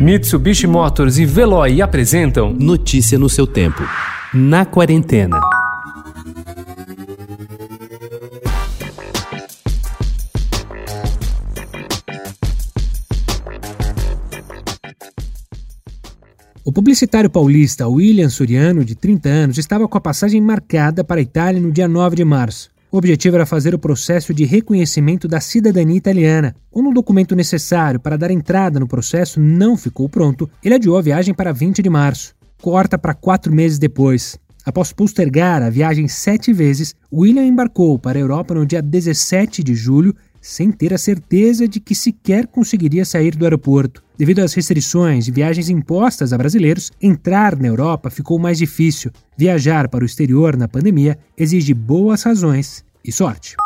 Mitsubishi Motors e Veloy apresentam Notícia no seu tempo. Na quarentena. O publicitário paulista William Suriano, de 30 anos, estava com a passagem marcada para a Itália no dia 9 de março. O objetivo era fazer o processo de reconhecimento da cidadania italiana. Quando o documento necessário para dar entrada no processo não ficou pronto, ele adiou a viagem para 20 de março. Corta para quatro meses depois. Após postergar a viagem sete vezes, William embarcou para a Europa no dia 17 de julho, sem ter a certeza de que sequer conseguiria sair do aeroporto. Devido às restrições de viagens impostas a brasileiros, entrar na Europa ficou mais difícil. Viajar para o exterior na pandemia exige boas razões e sorte.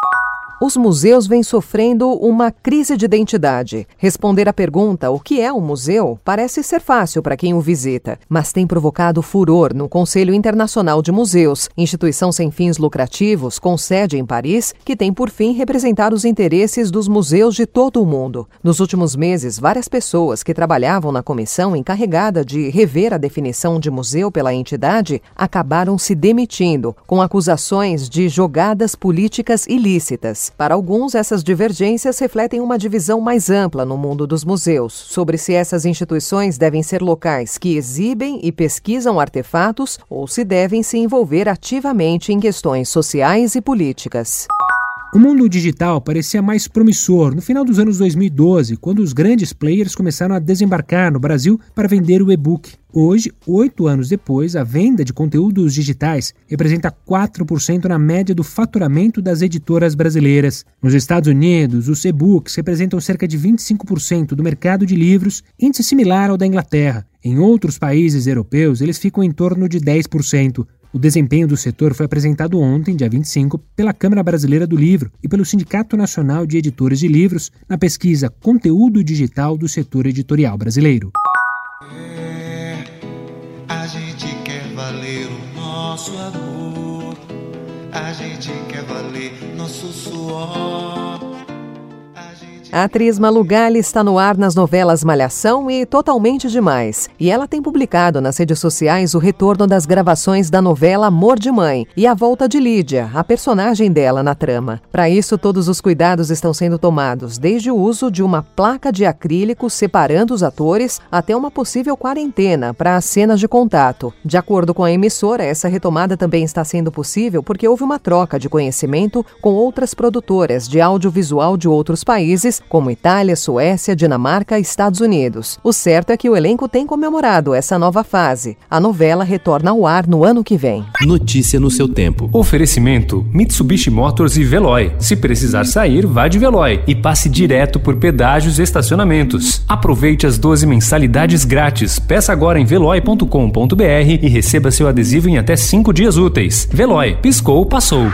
Os museus vêm sofrendo uma crise de identidade. Responder à pergunta o que é um museu parece ser fácil para quem o visita, mas tem provocado furor no Conselho Internacional de Museus, instituição sem fins lucrativos com sede em Paris, que tem por fim representar os interesses dos museus de todo o mundo. Nos últimos meses, várias pessoas que trabalhavam na comissão encarregada de rever a definição de museu pela entidade acabaram se demitindo, com acusações de jogadas políticas ilícitas. Para alguns, essas divergências refletem uma divisão mais ampla no mundo dos museus sobre se essas instituições devem ser locais que exibem e pesquisam artefatos ou se devem se envolver ativamente em questões sociais e políticas. O mundo digital parecia mais promissor no final dos anos 2012, quando os grandes players começaram a desembarcar no Brasil para vender o e-book. Hoje, oito anos depois, a venda de conteúdos digitais representa 4% na média do faturamento das editoras brasileiras. Nos Estados Unidos, os e-books representam cerca de 25% do mercado de livros, índice similar ao da Inglaterra. Em outros países europeus, eles ficam em torno de 10%. O desempenho do setor foi apresentado ontem, dia 25, pela Câmara Brasileira do Livro e pelo Sindicato Nacional de Editores de Livros na pesquisa Conteúdo Digital do Setor Editorial Brasileiro. É, a gente quer valer o nosso amor, a gente quer valer nosso suor. A atriz Malu Gali está no ar nas novelas Malhação e Totalmente Demais. E ela tem publicado nas redes sociais o retorno das gravações da novela Amor de Mãe e a volta de Lídia, a personagem dela na trama. Para isso, todos os cuidados estão sendo tomados, desde o uso de uma placa de acrílico separando os atores até uma possível quarentena para as cenas de contato. De acordo com a emissora, essa retomada também está sendo possível porque houve uma troca de conhecimento com outras produtoras de audiovisual de outros países como Itália, Suécia, Dinamarca e Estados Unidos. O certo é que o elenco tem comemorado essa nova fase. A novela retorna ao ar no ano que vem. Notícia no seu tempo. Oferecimento: Mitsubishi Motors e Veloy. Se precisar sair, vá de Veloy e passe direto por pedágios e estacionamentos. Aproveite as 12 mensalidades grátis. Peça agora em veloy.com.br e receba seu adesivo em até 5 dias úteis. Veloy, piscou, passou.